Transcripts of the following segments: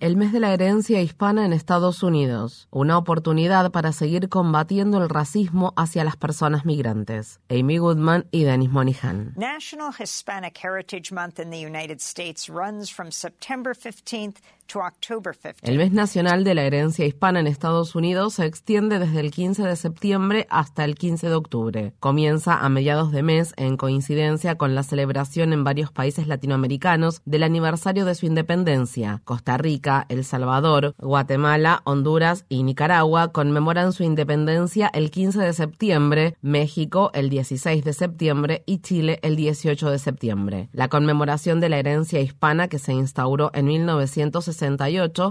El mes de la herencia hispana en Estados Unidos, una oportunidad para seguir combatiendo el racismo hacia las personas migrantes. Amy Goodman y Dennis Monihan. National Hispanic Heritage Month in the United States runs from September 15th el mes nacional de la herencia hispana en Estados Unidos se extiende desde el 15 de septiembre hasta el 15 de octubre. Comienza a mediados de mes en coincidencia con la celebración en varios países latinoamericanos del aniversario de su independencia. Costa Rica, El Salvador, Guatemala, Honduras y Nicaragua conmemoran su independencia el 15 de septiembre, México el 16 de septiembre y Chile el 18 de septiembre. La conmemoración de la herencia hispana que se instauró en 1960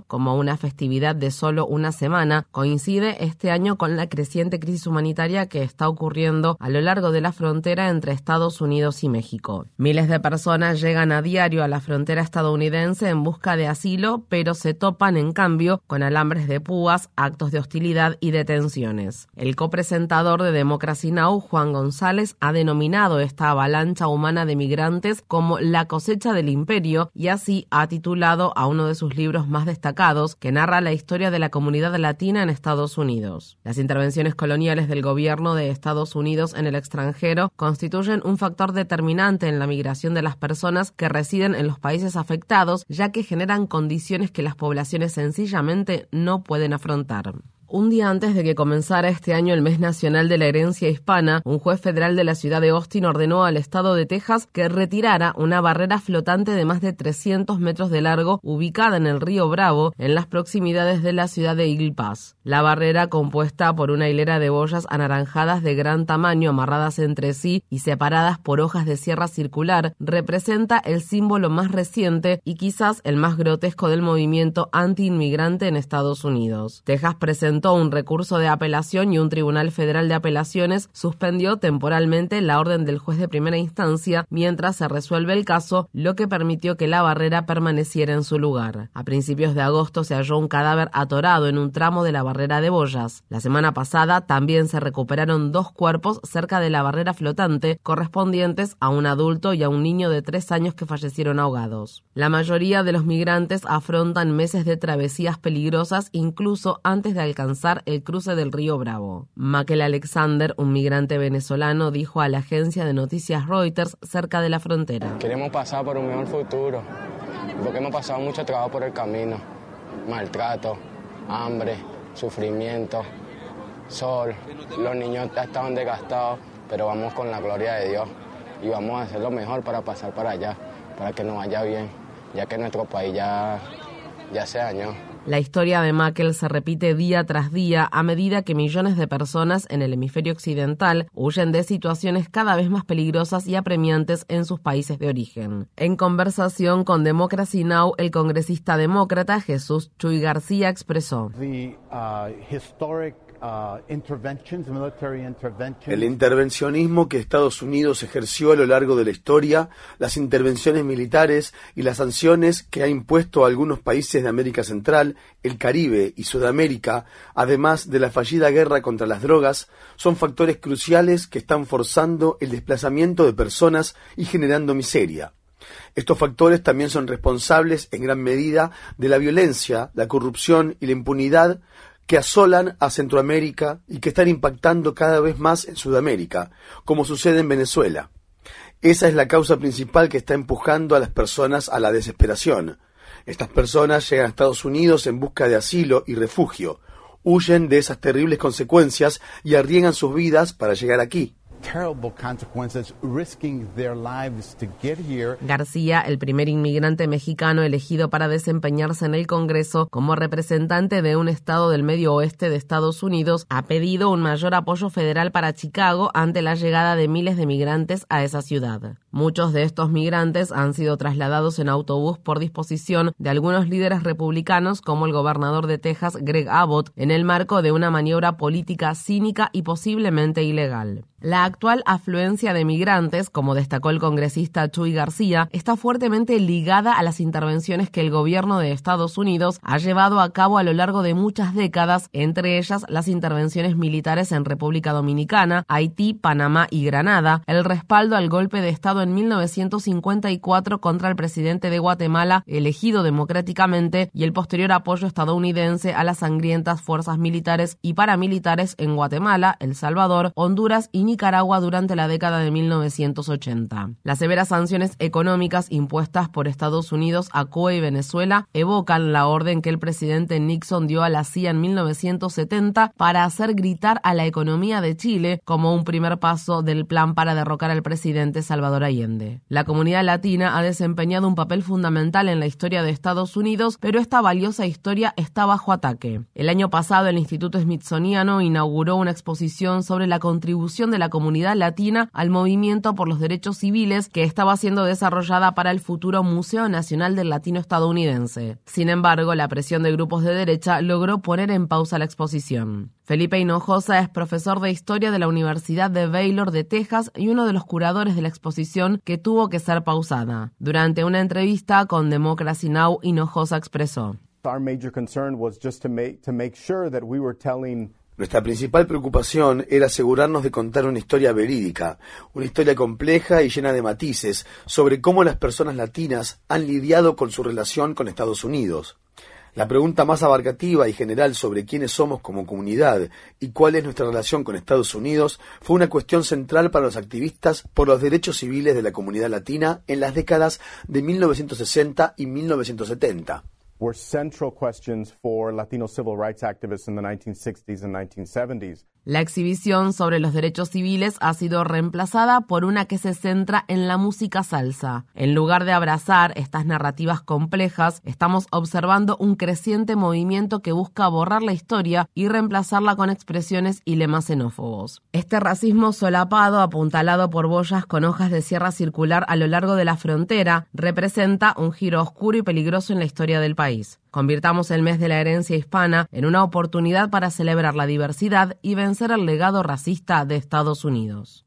como una festividad de solo una semana, coincide este año con la creciente crisis humanitaria que está ocurriendo a lo largo de la frontera entre Estados Unidos y México. Miles de personas llegan a diario a la frontera estadounidense en busca de asilo, pero se topan en cambio con alambres de púas, actos de hostilidad y detenciones. El copresentador de Democracy Now, Juan González, ha denominado esta avalancha humana de migrantes como la cosecha del imperio y así ha titulado a uno de sus libros más destacados que narra la historia de la comunidad latina en Estados Unidos. Las intervenciones coloniales del gobierno de Estados Unidos en el extranjero constituyen un factor determinante en la migración de las personas que residen en los países afectados, ya que generan condiciones que las poblaciones sencillamente no pueden afrontar. Un día antes de que comenzara este año el mes nacional de la herencia hispana, un juez federal de la ciudad de Austin ordenó al estado de Texas que retirara una barrera flotante de más de 300 metros de largo ubicada en el río Bravo, en las proximidades de la ciudad de Eagle Pass. La barrera, compuesta por una hilera de boyas anaranjadas de gran tamaño amarradas entre sí y separadas por hojas de sierra circular, representa el símbolo más reciente y quizás el más grotesco del movimiento anti-inmigrante en Estados Unidos. Texas presenta un recurso de apelación y un tribunal federal de apelaciones suspendió temporalmente la orden del juez de primera instancia mientras se resuelve el caso, lo que permitió que la barrera permaneciera en su lugar. A principios de agosto se halló un cadáver atorado en un tramo de la barrera de boyas. La semana pasada también se recuperaron dos cuerpos cerca de la barrera flotante correspondientes a un adulto y a un niño de tres años que fallecieron ahogados. La mayoría de los migrantes afrontan meses de travesías peligrosas incluso antes de alcanzar el cruce del río Bravo. Makel Alexander, un migrante venezolano, dijo a la agencia de noticias Reuters cerca de la frontera. Queremos pasar por un mejor futuro, porque hemos pasado mucho trabajo por el camino, maltrato, hambre, sufrimiento, sol, los niños estaban desgastados, pero vamos con la gloria de Dios y vamos a hacer lo mejor para pasar para allá, para que nos vaya bien, ya que nuestro país ya, ya se dañó. La historia de Makel se repite día tras día a medida que millones de personas en el hemisferio occidental huyen de situaciones cada vez más peligrosas y apremiantes en sus países de origen. En conversación con Democracy Now, el congresista demócrata Jesús Chuy García expresó. Uh, Uh, el intervencionismo que Estados Unidos ejerció a lo largo de la historia, las intervenciones militares y las sanciones que ha impuesto a algunos países de América Central, el Caribe y Sudamérica, además de la fallida guerra contra las drogas, son factores cruciales que están forzando el desplazamiento de personas y generando miseria. Estos factores también son responsables en gran medida de la violencia, la corrupción y la impunidad que asolan a Centroamérica y que están impactando cada vez más en Sudamérica, como sucede en Venezuela. Esa es la causa principal que está empujando a las personas a la desesperación. Estas personas llegan a Estados Unidos en busca de asilo y refugio, huyen de esas terribles consecuencias y arriesgan sus vidas para llegar aquí. García, el primer inmigrante mexicano elegido para desempeñarse en el Congreso como representante de un estado del medio oeste de Estados Unidos, ha pedido un mayor apoyo federal para Chicago ante la llegada de miles de migrantes a esa ciudad. Muchos de estos migrantes han sido trasladados en autobús por disposición de algunos líderes republicanos como el gobernador de Texas, Greg Abbott, en el marco de una maniobra política cínica y posiblemente ilegal. La actual afluencia de migrantes, como destacó el congresista Chuy García, está fuertemente ligada a las intervenciones que el gobierno de Estados Unidos ha llevado a cabo a lo largo de muchas décadas, entre ellas las intervenciones militares en República Dominicana, Haití, Panamá y Granada, el respaldo al golpe de Estado en 1954 contra el presidente de Guatemala, elegido democráticamente, y el posterior apoyo estadounidense a las sangrientas fuerzas militares y paramilitares en Guatemala, El Salvador, Honduras y Nicaragua durante la década de 1980. Las severas sanciones económicas impuestas por Estados Unidos a Cuba y Venezuela evocan la orden que el presidente Nixon dio a la CIA en 1970 para hacer gritar a la economía de Chile como un primer paso del plan para derrocar al presidente Salvador Allende. La comunidad latina ha desempeñado un papel fundamental en la historia de Estados Unidos, pero esta valiosa historia está bajo ataque. El año pasado el Instituto Smithsoniano inauguró una exposición sobre la contribución de la comunidad latina al movimiento por los derechos civiles que estaba siendo desarrollada para el futuro Museo Nacional del Latino estadounidense. Sin embargo, la presión de grupos de derecha logró poner en pausa la exposición. Felipe Hinojosa es profesor de historia de la Universidad de Baylor de Texas y uno de los curadores de la exposición que tuvo que ser pausada. Durante una entrevista con Democracy Now, Hinojosa expresó. Nuestra principal preocupación era asegurarnos de contar una historia verídica, una historia compleja y llena de matices sobre cómo las personas latinas han lidiado con su relación con Estados Unidos. La pregunta más abarcativa y general sobre quiénes somos como comunidad y cuál es nuestra relación con Estados Unidos fue una cuestión central para los activistas por los derechos civiles de la comunidad latina en las décadas de 1960 y 1970. Were central questions for Latino civil rights activists in the 1960s and 1970s. La exhibición sobre los derechos civiles ha sido reemplazada por una que se centra en la música salsa. En lugar de abrazar estas narrativas complejas, estamos observando un creciente movimiento que busca borrar la historia y reemplazarla con expresiones y lemas xenófobos. Este racismo solapado, apuntalado por boyas con hojas de sierra circular a lo largo de la frontera, representa un giro oscuro y peligroso en la historia del país. Convirtamos el mes de la herencia hispana en una oportunidad para celebrar la diversidad y vencer el legado racista de Estados Unidos.